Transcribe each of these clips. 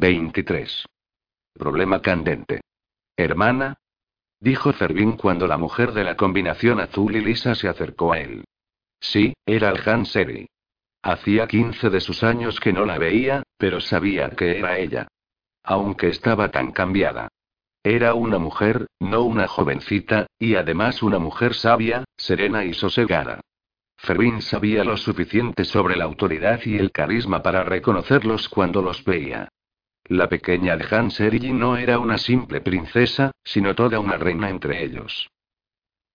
23. Problema candente. Hermana, dijo Fervin cuando la mujer de la combinación azul y lisa se acercó a él. Sí, era el Hanseri. Hacía 15 de sus años que no la veía, pero sabía que era ella. Aunque estaba tan cambiada. Era una mujer, no una jovencita, y además una mujer sabia, serena y sosegada. Fervin sabía lo suficiente sobre la autoridad y el carisma para reconocerlos cuando los veía. La pequeña de Hans no era una simple princesa, sino toda una reina entre ellos.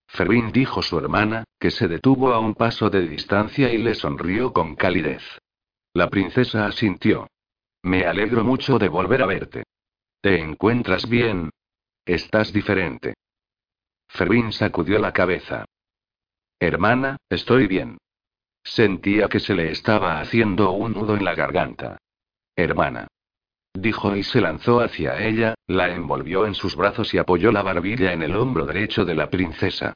Fervin dijo su hermana, que se detuvo a un paso de distancia y le sonrió con calidez. La princesa asintió. Me alegro mucho de volver a verte. ¿Te encuentras bien? Estás diferente. Fervin sacudió la cabeza. Hermana, estoy bien. Sentía que se le estaba haciendo un nudo en la garganta. Hermana dijo y se lanzó hacia ella, la envolvió en sus brazos y apoyó la barbilla en el hombro derecho de la princesa.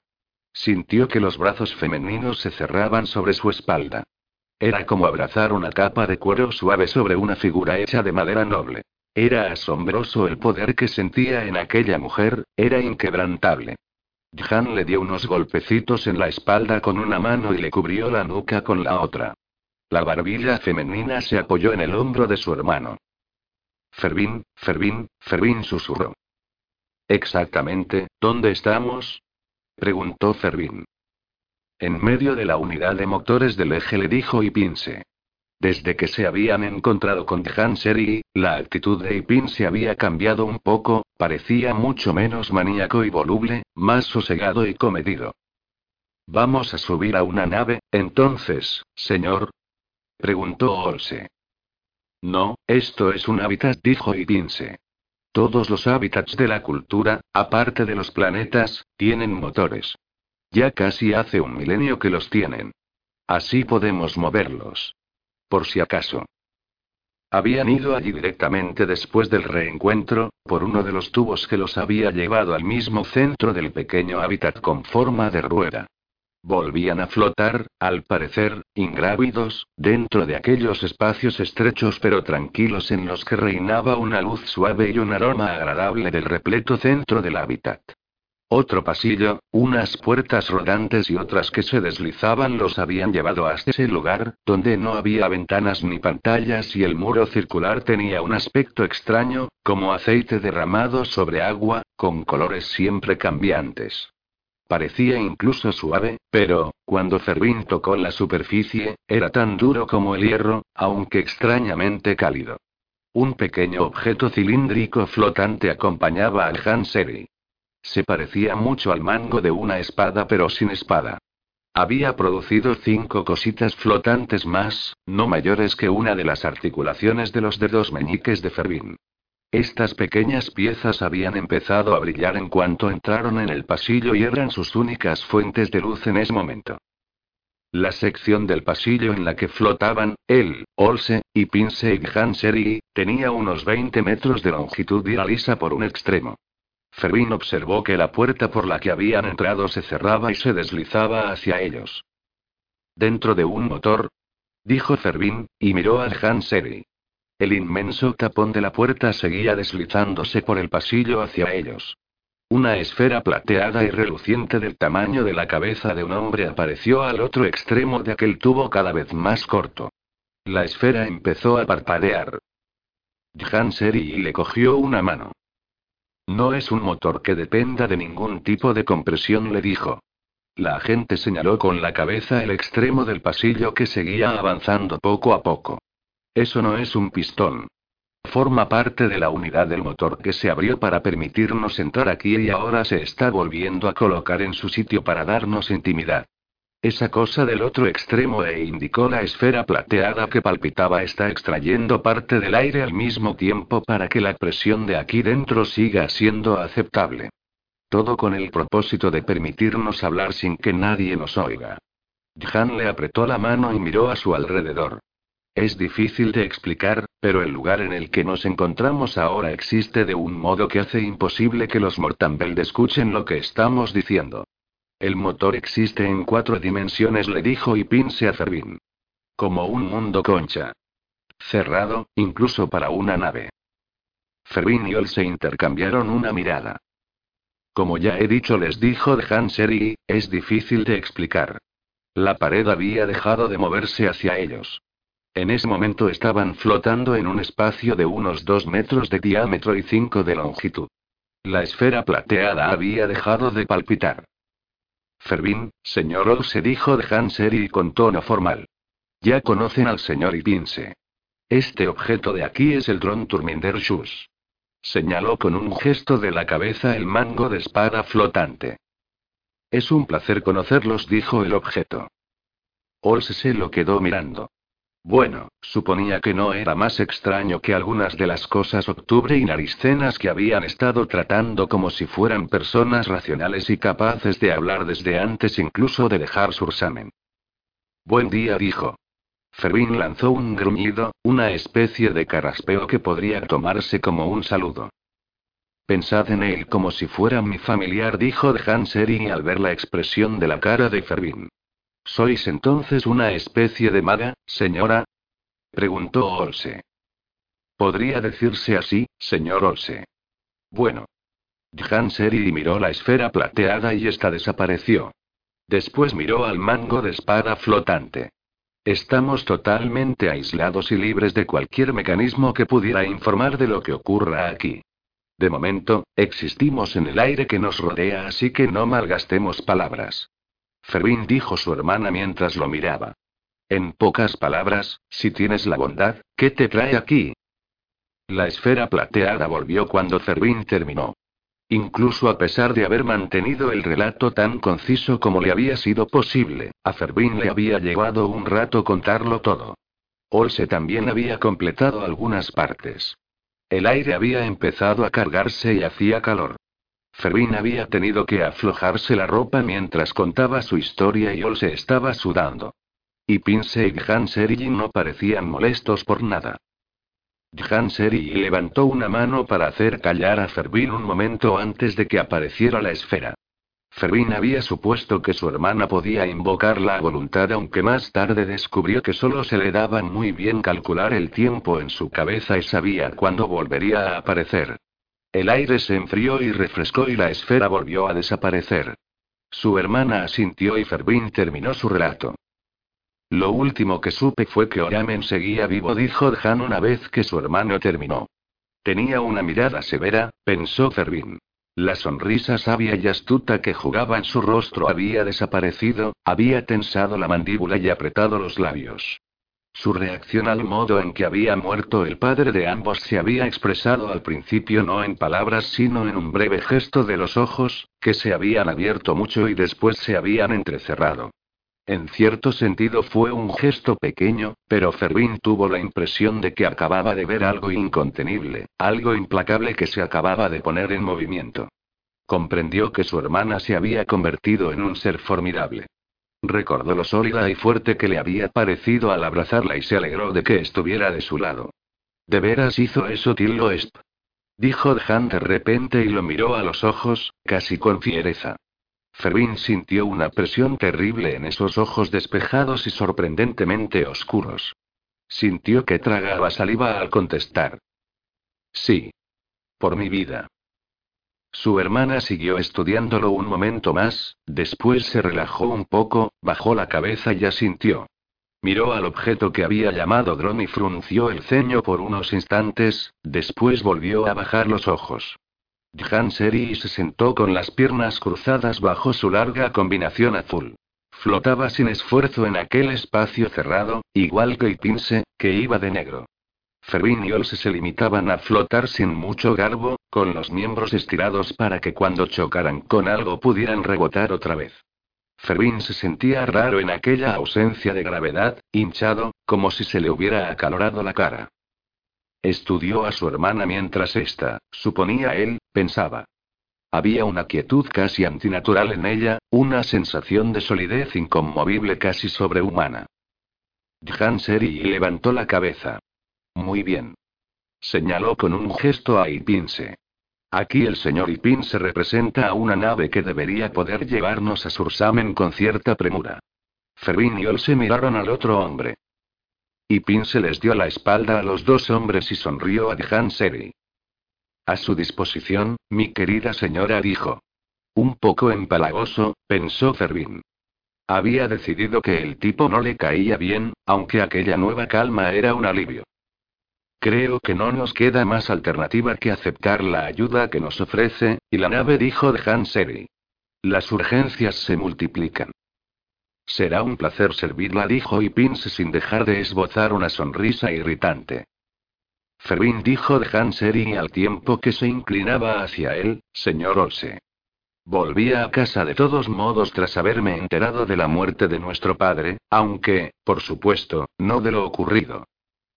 Sintió que los brazos femeninos se cerraban sobre su espalda. Era como abrazar una capa de cuero suave sobre una figura hecha de madera noble. Era asombroso el poder que sentía en aquella mujer, era inquebrantable. Jan le dio unos golpecitos en la espalda con una mano y le cubrió la nuca con la otra. La barbilla femenina se apoyó en el hombro de su hermano. Fervin, Fervin, Fervin susurró. Exactamente, ¿dónde estamos? preguntó Fervin. En medio de la unidad de motores del eje le dijo Ipinse. Desde que se habían encontrado con Hanseri, la actitud de Ipinse había cambiado un poco, parecía mucho menos maníaco y voluble, más sosegado y comedido. ¿Vamos a subir a una nave, entonces, señor? preguntó Olse. No, esto es un hábitat, dijo Ipinse. Todos los hábitats de la cultura, aparte de los planetas, tienen motores. Ya casi hace un milenio que los tienen. Así podemos moverlos. Por si acaso. Habían ido allí directamente después del reencuentro, por uno de los tubos que los había llevado al mismo centro del pequeño hábitat con forma de rueda. Volvían a flotar, al parecer, ingrávidos, dentro de aquellos espacios estrechos pero tranquilos en los que reinaba una luz suave y un aroma agradable del repleto centro del hábitat. Otro pasillo, unas puertas rodantes y otras que se deslizaban los habían llevado hasta ese lugar, donde no había ventanas ni pantallas y el muro circular tenía un aspecto extraño, como aceite derramado sobre agua, con colores siempre cambiantes. Parecía incluso suave, pero, cuando Fervin tocó la superficie, era tan duro como el hierro, aunque extrañamente cálido. Un pequeño objeto cilíndrico flotante acompañaba al Hanseri. Se parecía mucho al mango de una espada pero sin espada. Había producido cinco cositas flotantes más, no mayores que una de las articulaciones de los dedos meñiques de Fervin. Estas pequeñas piezas habían empezado a brillar en cuanto entraron en el pasillo y eran sus únicas fuentes de luz en ese momento. La sección del pasillo en la que flotaban, él, Olse, y Pinse y Hanseri, tenía unos 20 metros de longitud y era lisa por un extremo. Fervin observó que la puerta por la que habían entrado se cerraba y se deslizaba hacia ellos. Dentro de un motor, dijo Fervin, y miró a Hanseri. El inmenso tapón de la puerta seguía deslizándose por el pasillo hacia ellos. Una esfera plateada y reluciente del tamaño de la cabeza de un hombre apareció al otro extremo de aquel tubo cada vez más corto. La esfera empezó a parpadear. Hanseri le cogió una mano. No es un motor que dependa de ningún tipo de compresión, le dijo. La agente señaló con la cabeza el extremo del pasillo que seguía avanzando poco a poco. Eso no es un pistón. Forma parte de la unidad del motor que se abrió para permitirnos entrar aquí y ahora se está volviendo a colocar en su sitio para darnos intimidad. Esa cosa del otro extremo e indicó la esfera plateada que palpitaba está extrayendo parte del aire al mismo tiempo para que la presión de aquí dentro siga siendo aceptable. Todo con el propósito de permitirnos hablar sin que nadie nos oiga. Jan le apretó la mano y miró a su alrededor. Es difícil de explicar, pero el lugar en el que nos encontramos ahora existe de un modo que hace imposible que los Mortambeld escuchen lo que estamos diciendo. El motor existe en cuatro dimensiones, le dijo y pinse a Fervin. Como un mundo concha. Cerrado, incluso para una nave. Fervin y Ol se intercambiaron una mirada. Como ya he dicho, les dijo de Hanseri, es difícil de explicar. La pared había dejado de moverse hacia ellos. En ese momento estaban flotando en un espacio de unos dos metros de diámetro y cinco de longitud. La esfera plateada había dejado de palpitar. Fervin, señor Olse dijo de Hanseri con tono formal. Ya conocen al señor Ipinse. Este objeto de aquí es el dron Turminder Shus. Señaló con un gesto de la cabeza el mango de espada flotante. Es un placer conocerlos, dijo el objeto. Olse se lo quedó mirando. Bueno, suponía que no era más extraño que algunas de las cosas octubre y naricenas que habían estado tratando como si fueran personas racionales y capaces de hablar desde antes incluso de dejar Sursamen. Buen día, dijo. Fervin lanzó un gruñido, una especie de carraspeo que podría tomarse como un saludo. Pensad en él como si fuera mi familiar, dijo de Hansering al ver la expresión de la cara de Fervin. ¿Sois entonces una especie de maga, señora? preguntó Olse. Podría decirse así, señor Olse. Bueno. Hanseri miró la esfera plateada y esta desapareció. Después miró al mango de espada flotante. Estamos totalmente aislados y libres de cualquier mecanismo que pudiera informar de lo que ocurra aquí. De momento, existimos en el aire que nos rodea, así que no malgastemos palabras. Fervin dijo su hermana mientras lo miraba. En pocas palabras, si tienes la bondad, ¿qué te trae aquí? La esfera plateada volvió cuando Fervin terminó. Incluso a pesar de haber mantenido el relato tan conciso como le había sido posible, a Fervin le había llevado un rato contarlo todo. Olse también había completado algunas partes. El aire había empezado a cargarse y hacía calor. Fervin había tenido que aflojarse la ropa mientras contaba su historia y Olse estaba sudando. Y Pince y Hanseri no parecían molestos por nada. Hanseri levantó una mano para hacer callar a Fervin un momento antes de que apareciera la esfera. Fervin había supuesto que su hermana podía invocar la voluntad, aunque más tarde descubrió que solo se le daba muy bien calcular el tiempo en su cabeza y sabía cuándo volvería a aparecer. El aire se enfrió y refrescó y la esfera volvió a desaparecer. Su hermana asintió y Fervin terminó su relato. Lo último que supe fue que Oramen seguía vivo, dijo Han una vez que su hermano terminó. Tenía una mirada severa, pensó Fervin. La sonrisa sabia y astuta que jugaba en su rostro había desaparecido, había tensado la mandíbula y apretado los labios. Su reacción al modo en que había muerto el padre de ambos se había expresado al principio no en palabras sino en un breve gesto de los ojos, que se habían abierto mucho y después se habían entrecerrado. En cierto sentido fue un gesto pequeño, pero Fervin tuvo la impresión de que acababa de ver algo incontenible, algo implacable que se acababa de poner en movimiento. Comprendió que su hermana se había convertido en un ser formidable. Recordó lo sólida y fuerte que le había parecido al abrazarla y se alegró de que estuviera de su lado. ¿De veras hizo eso Tillo Esp? Dijo Han de repente y lo miró a los ojos, casi con fiereza. Fervin sintió una presión terrible en esos ojos despejados y sorprendentemente oscuros. Sintió que tragaba saliva al contestar. Sí. Por mi vida. Su hermana siguió estudiándolo un momento más, después se relajó un poco, bajó la cabeza y asintió. Miró al objeto que había llamado dron y frunció el ceño por unos instantes, después volvió a bajar los ojos. Seri se sentó con las piernas cruzadas bajo su larga combinación azul. Flotaba sin esfuerzo en aquel espacio cerrado, igual que Ipinse, que iba de negro. Fervin y Olse se limitaban a flotar sin mucho garbo, con los miembros estirados para que cuando chocaran con algo pudieran rebotar otra vez. Fermín se sentía raro en aquella ausencia de gravedad, hinchado, como si se le hubiera acalorado la cara. Estudió a su hermana mientras ésta, suponía él, pensaba. Había una quietud casi antinatural en ella, una sensación de solidez inconmovible casi sobrehumana. Jan Seri levantó la cabeza. Muy bien. Señaló con un gesto a Ipinse. Aquí el señor Ipinse representa a una nave que debería poder llevarnos a Sursamen con cierta premura. Fervin y Ol se miraron al otro hombre. Ipinse les dio la espalda a los dos hombres y sonrió a Jan Seri. A su disposición, mi querida señora dijo. Un poco empalagoso, pensó Fervin. Había decidido que el tipo no le caía bien, aunque aquella nueva calma era un alivio. Creo que no nos queda más alternativa que aceptar la ayuda que nos ofrece, y la nave dijo de Han Seri. Las urgencias se multiplican. Será un placer servirla, dijo y Pince sin dejar de esbozar una sonrisa irritante. Fervin dijo de Han Seri al tiempo que se inclinaba hacia él, señor Olse. Volvía a casa de todos modos tras haberme enterado de la muerte de nuestro padre, aunque, por supuesto, no de lo ocurrido.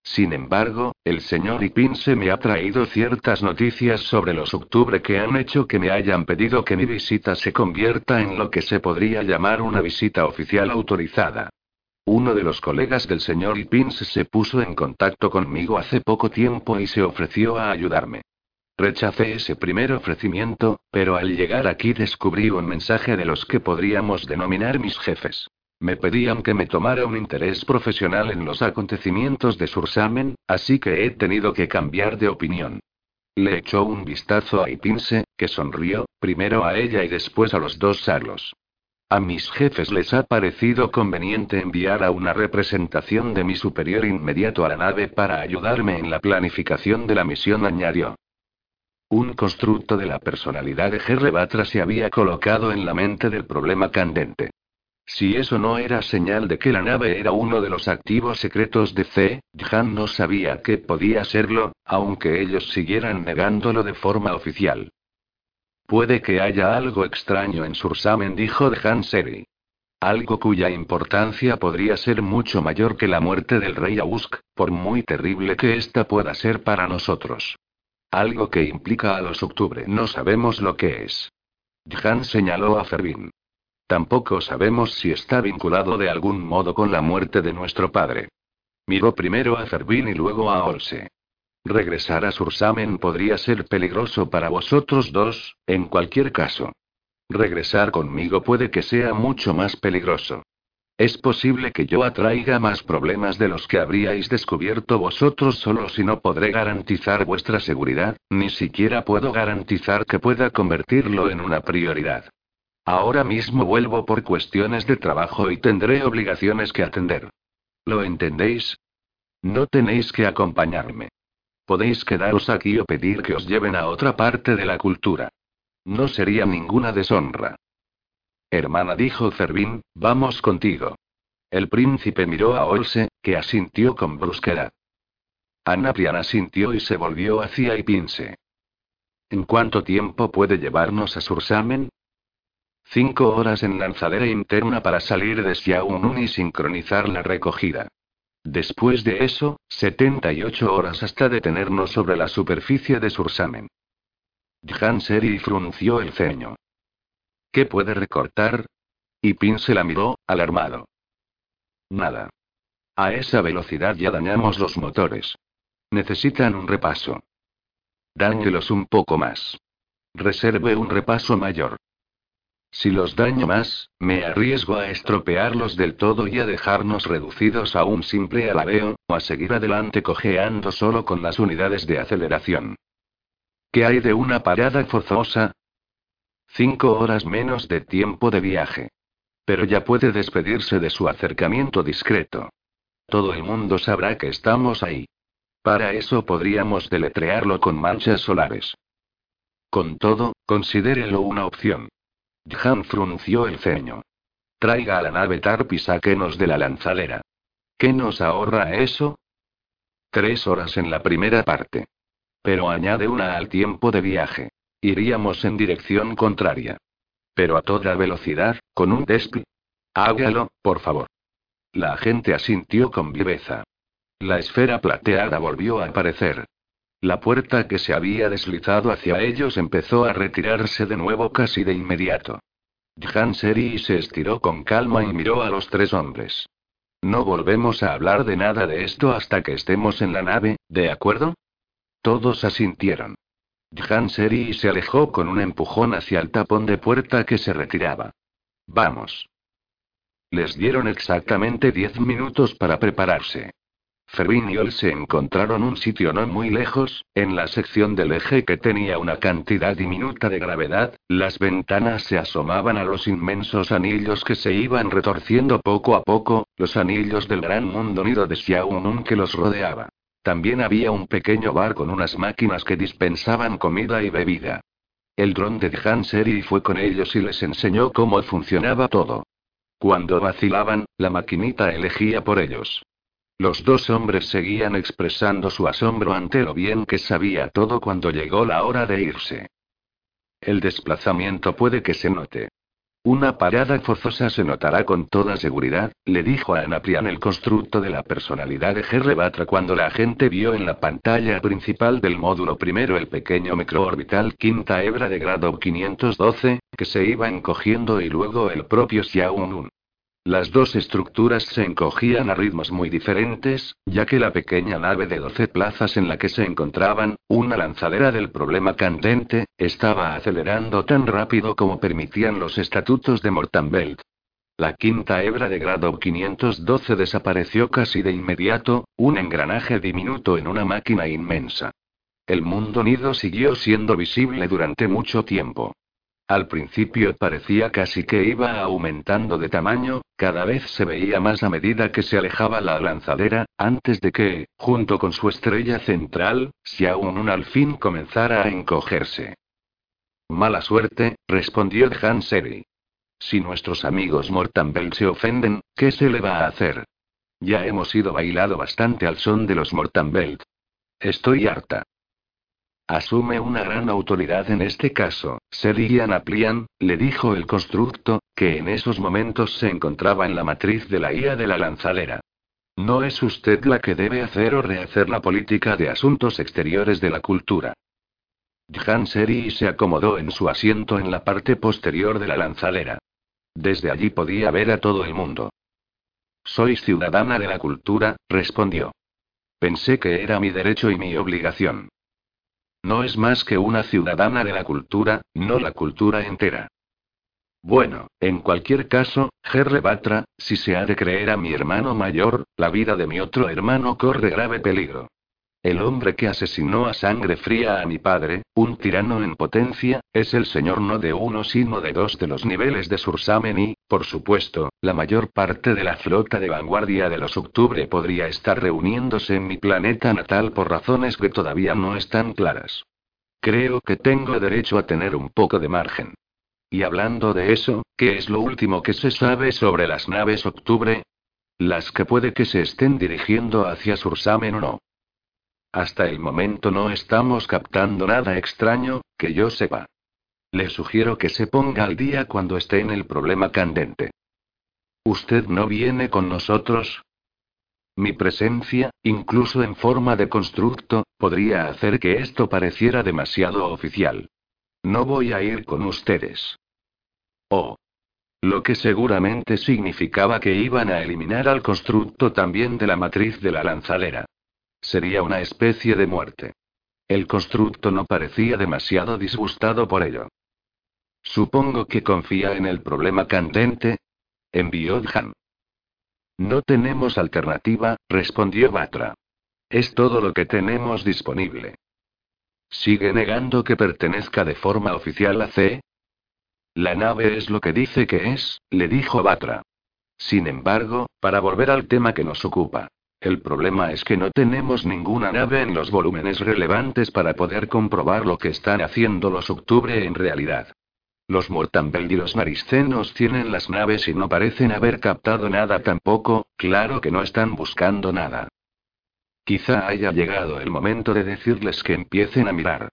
Sin embargo, el señor Ipinse me ha traído ciertas noticias sobre los octubre que han hecho que me hayan pedido que mi visita se convierta en lo que se podría llamar una visita oficial autorizada. Uno de los colegas del señor Ipinse se puso en contacto conmigo hace poco tiempo y se ofreció a ayudarme. Rechacé ese primer ofrecimiento, pero al llegar aquí descubrí un mensaje de los que podríamos denominar mis jefes. Me pedían que me tomara un interés profesional en los acontecimientos de Sursamen, así que he tenido que cambiar de opinión. Le echó un vistazo a Ipinse, que sonrió, primero a ella y después a los dos salos. A mis jefes les ha parecido conveniente enviar a una representación de mi superior inmediato a la nave para ayudarme en la planificación de la misión, añadió. Un constructo de la personalidad de Gerre Batra se había colocado en la mente del problema candente. Si eso no era señal de que la nave era uno de los activos secretos de C, Jan no sabía que podía serlo, aunque ellos siguieran negándolo de forma oficial. Puede que haya algo extraño en Sursamen, dijo Han Seri. Algo cuya importancia podría ser mucho mayor que la muerte del rey Ausk, por muy terrible que ésta pueda ser para nosotros. Algo que implica a los octubre. No sabemos lo que es. Jan señaló a Fervin. Tampoco sabemos si está vinculado de algún modo con la muerte de nuestro padre. Miró primero a Fervin y luego a Olse. Regresar a Sursamen podría ser peligroso para vosotros dos, en cualquier caso. Regresar conmigo puede que sea mucho más peligroso. Es posible que yo atraiga más problemas de los que habríais descubierto vosotros solos y no podré garantizar vuestra seguridad, ni siquiera puedo garantizar que pueda convertirlo en una prioridad. Ahora mismo vuelvo por cuestiones de trabajo y tendré obligaciones que atender. ¿Lo entendéis? No tenéis que acompañarme. Podéis quedaros aquí o pedir que os lleven a otra parte de la cultura. No sería ninguna deshonra. Hermana, dijo Fervin, vamos contigo. El príncipe miró a Olse, que asintió con brusquedad. Anaprian asintió y se volvió hacia Ipinse. ¿En cuánto tiempo puede llevarnos a Sursamen? Cinco horas en lanzadera interna para salir de Xiaomun y sincronizar la recogida. Después de eso, 78 horas hasta detenernos sobre la superficie de Sursamen. Han Seri frunció el ceño. ¿Qué puede recortar? Y Pin se la miró, alarmado. Nada. A esa velocidad ya dañamos los motores. Necesitan un repaso. Dáñelos un poco más. Reserve un repaso mayor. Si los daño más, me arriesgo a estropearlos del todo y a dejarnos reducidos a un simple alabeo, o a seguir adelante cojeando solo con las unidades de aceleración. ¿Qué hay de una parada forzosa? Cinco horas menos de tiempo de viaje. Pero ya puede despedirse de su acercamiento discreto. Todo el mundo sabrá que estamos ahí. Para eso podríamos deletrearlo con manchas solares. Con todo, considérelo una opción. Han frunció el ceño. Traiga a la nave Tarp y sáquenos de la lanzadera. ¿Qué nos ahorra eso? Tres horas en la primera parte. Pero añade una al tiempo de viaje. Iríamos en dirección contraria. Pero a toda velocidad, con un despl, Hágalo, por favor. La agente asintió con viveza. La esfera plateada volvió a aparecer. La puerta que se había deslizado hacia ellos empezó a retirarse de nuevo casi de inmediato. Jan Seri se estiró con calma y miró a los tres hombres. No volvemos a hablar de nada de esto hasta que estemos en la nave, ¿de acuerdo? Todos asintieron. Jan Seri se alejó con un empujón hacia el tapón de puerta que se retiraba. Vamos. Les dieron exactamente diez minutos para prepararse. Fermín y Ol se encontraron un sitio no muy lejos, en la sección del eje que tenía una cantidad diminuta de gravedad, las ventanas se asomaban a los inmensos anillos que se iban retorciendo poco a poco, los anillos del gran mundo nido de Xiaomun que los rodeaba. También había un pequeño bar con unas máquinas que dispensaban comida y bebida. El dron de Han Seri fue con ellos y les enseñó cómo funcionaba todo. Cuando vacilaban, la maquinita elegía por ellos. Los dos hombres seguían expresando su asombro ante lo bien que sabía todo cuando llegó la hora de irse. El desplazamiento puede que se note. Una parada forzosa se notará con toda seguridad, le dijo a Anaprian el constructo de la personalidad de Gerre Batra cuando la gente vio en la pantalla principal del módulo primero el pequeño microorbital quinta hebra de grado 512, que se iba encogiendo y luego el propio Xiaomun. Las dos estructuras se encogían a ritmos muy diferentes, ya que la pequeña nave de 12 plazas en la que se encontraban, una lanzadera del problema candente, estaba acelerando tan rápido como permitían los estatutos de Mortanbelt. La quinta hebra de grado 512 desapareció casi de inmediato, un engranaje diminuto en una máquina inmensa. El mundo nido siguió siendo visible durante mucho tiempo. Al principio parecía casi que iba aumentando de tamaño, cada vez se veía más a medida que se alejaba la lanzadera, antes de que, junto con su estrella central, Xiaomun al fin comenzara a encogerse. Mala suerte, respondió Han Seri. Si nuestros amigos Mortanbel se ofenden, ¿qué se le va a hacer? Ya hemos ido bailado bastante al son de los Mortanbelt. Estoy harta. Asume una gran autoridad en este caso, Serian Aplian, le dijo el constructo, que en esos momentos se encontraba en la matriz de la IA de la lanzadera. No es usted la que debe hacer o rehacer la política de asuntos exteriores de la cultura. Han Seri se acomodó en su asiento en la parte posterior de la lanzadera. Desde allí podía ver a todo el mundo. Soy ciudadana de la cultura, respondió. Pensé que era mi derecho y mi obligación. No es más que una ciudadana de la cultura, no la cultura entera. Bueno, en cualquier caso, Gerre Batra, si se ha de creer a mi hermano mayor, la vida de mi otro hermano corre grave peligro. El hombre que asesinó a sangre fría a mi padre, un tirano en potencia, es el señor no de uno sino de dos de los niveles de Sursamen y, por supuesto, la mayor parte de la flota de vanguardia de los octubre podría estar reuniéndose en mi planeta natal por razones que todavía no están claras. Creo que tengo derecho a tener un poco de margen. Y hablando de eso, ¿qué es lo último que se sabe sobre las naves octubre? Las que puede que se estén dirigiendo hacia Sursamen o no. Hasta el momento no estamos captando nada extraño, que yo sepa. Le sugiero que se ponga al día cuando esté en el problema candente. ¿Usted no viene con nosotros? Mi presencia, incluso en forma de constructo, podría hacer que esto pareciera demasiado oficial. No voy a ir con ustedes. Oh. Lo que seguramente significaba que iban a eliminar al constructo también de la matriz de la lanzadera. Sería una especie de muerte. El constructo no parecía demasiado disgustado por ello. Supongo que confía en el problema candente. Envió Han. No tenemos alternativa, respondió Batra. Es todo lo que tenemos disponible. ¿Sigue negando que pertenezca de forma oficial a C? La nave es lo que dice que es, le dijo Batra. Sin embargo, para volver al tema que nos ocupa. El problema es que no tenemos ninguna nave en los volúmenes relevantes para poder comprobar lo que están haciendo los Octubre en realidad. Los Mortanbel y los Mariscenos tienen las naves y no parecen haber captado nada tampoco, claro que no están buscando nada. Quizá haya llegado el momento de decirles que empiecen a mirar.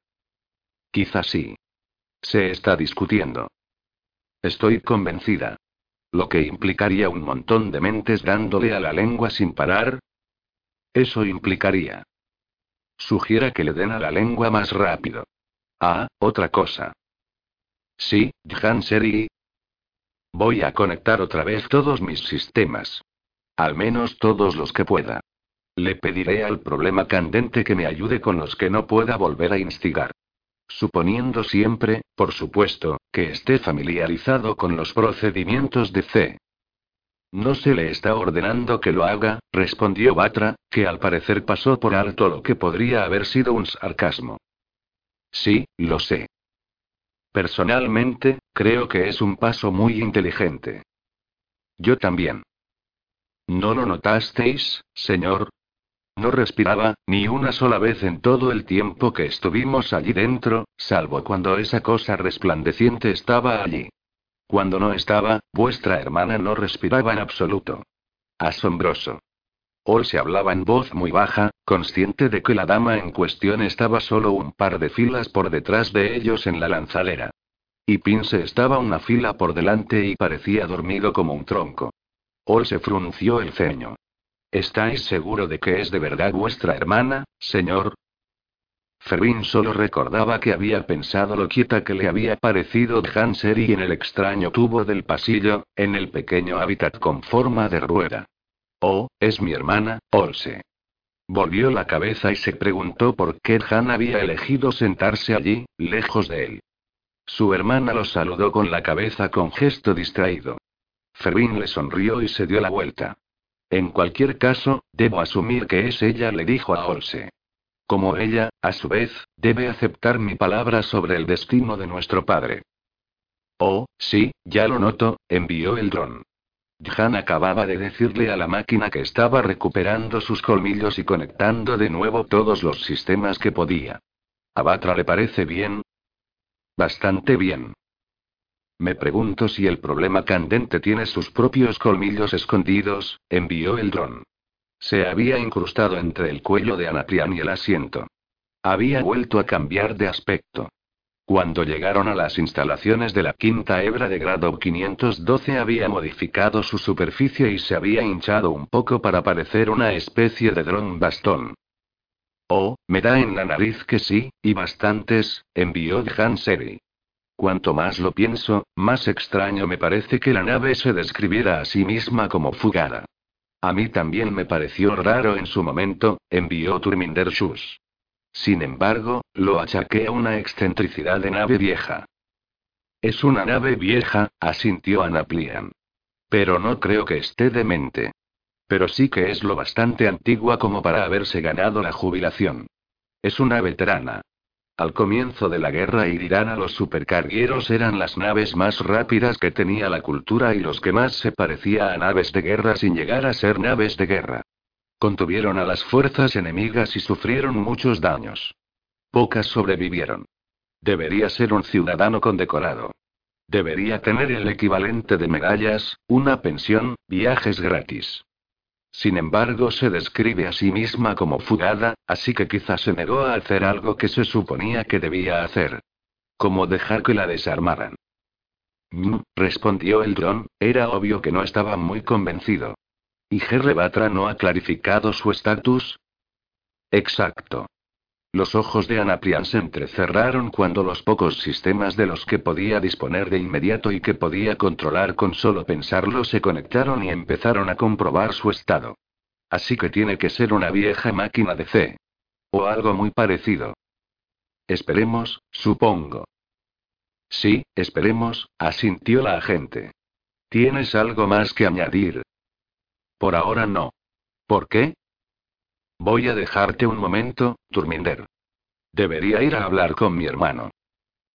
Quizá sí. Se está discutiendo. Estoy convencida. Lo que implicaría un montón de mentes dándole a la lengua sin parar. Eso implicaría. Sugiera que le den a la lengua más rápido. Ah, otra cosa. Sí, Seri. Voy a conectar otra vez todos mis sistemas. Al menos todos los que pueda. Le pediré al problema candente que me ayude con los que no pueda volver a instigar. Suponiendo siempre, por supuesto, que esté familiarizado con los procedimientos de C. No se le está ordenando que lo haga, respondió Batra, que al parecer pasó por alto lo que podría haber sido un sarcasmo. Sí, lo sé. Personalmente, creo que es un paso muy inteligente. Yo también. ¿No lo notasteis, señor? No respiraba, ni una sola vez en todo el tiempo que estuvimos allí dentro, salvo cuando esa cosa resplandeciente estaba allí. Cuando no estaba, vuestra hermana no respiraba en absoluto. Asombroso. Ol se hablaba en voz muy baja, consciente de que la dama en cuestión estaba solo un par de filas por detrás de ellos en la lanzadera. Y Pince estaba una fila por delante y parecía dormido como un tronco. Ol se frunció el ceño. ¿Estáis seguro de que es de verdad vuestra hermana, señor? Fervin solo recordaba que había pensado lo quieta que le había parecido Hanseri en el extraño tubo del pasillo, en el pequeño hábitat con forma de rueda. Oh, es mi hermana, Olse. Volvió la cabeza y se preguntó por qué Han había elegido sentarse allí, lejos de él. Su hermana lo saludó con la cabeza con gesto distraído. Fervin le sonrió y se dio la vuelta. En cualquier caso, debo asumir que es ella, le dijo a Olse. Como ella, a su vez, debe aceptar mi palabra sobre el destino de nuestro padre. Oh, sí, ya lo noto, envió el dron. Han acababa de decirle a la máquina que estaba recuperando sus colmillos y conectando de nuevo todos los sistemas que podía. ¿A Batra le parece bien? Bastante bien. Me pregunto si el problema candente tiene sus propios colmillos escondidos, envió el dron. Se había incrustado entre el cuello de Anaprian y el asiento. Había vuelto a cambiar de aspecto. Cuando llegaron a las instalaciones de la quinta hebra de grado 512 había modificado su superficie y se había hinchado un poco para parecer una especie de dron bastón. Oh, me da en la nariz que sí, y bastantes, envió Seri. Cuanto más lo pienso, más extraño me parece que la nave se describiera a sí misma como fugada. A mí también me pareció raro en su momento, envió Turminder Shus. Sin embargo, lo achaqué a una excentricidad de nave vieja. Es una nave vieja, asintió Anaplian. Pero no creo que esté demente. Pero sí que es lo bastante antigua como para haberse ganado la jubilación. Es una veterana. Al comienzo de la guerra irirana los supercargueros eran las naves más rápidas que tenía la cultura y los que más se parecía a naves de guerra sin llegar a ser naves de guerra. Contuvieron a las fuerzas enemigas y sufrieron muchos daños. Pocas sobrevivieron. Debería ser un ciudadano condecorado. Debería tener el equivalente de medallas, una pensión, viajes gratis. Sin embargo, se describe a sí misma como fugada, así que quizás se negó a hacer algo que se suponía que debía hacer. Como dejar que la desarmaran. Mm, respondió el dron, era obvio que no estaba muy convencido. ¿Y Gerre Batra no ha clarificado su estatus? Exacto. Los ojos de Anaprian se entrecerraron cuando los pocos sistemas de los que podía disponer de inmediato y que podía controlar con solo pensarlo se conectaron y empezaron a comprobar su estado. Así que tiene que ser una vieja máquina de C. O algo muy parecido. Esperemos, supongo. Sí, esperemos, asintió la agente. ¿Tienes algo más que añadir? Por ahora no. ¿Por qué? Voy a dejarte un momento, Turminder. Debería ir a hablar con mi hermano.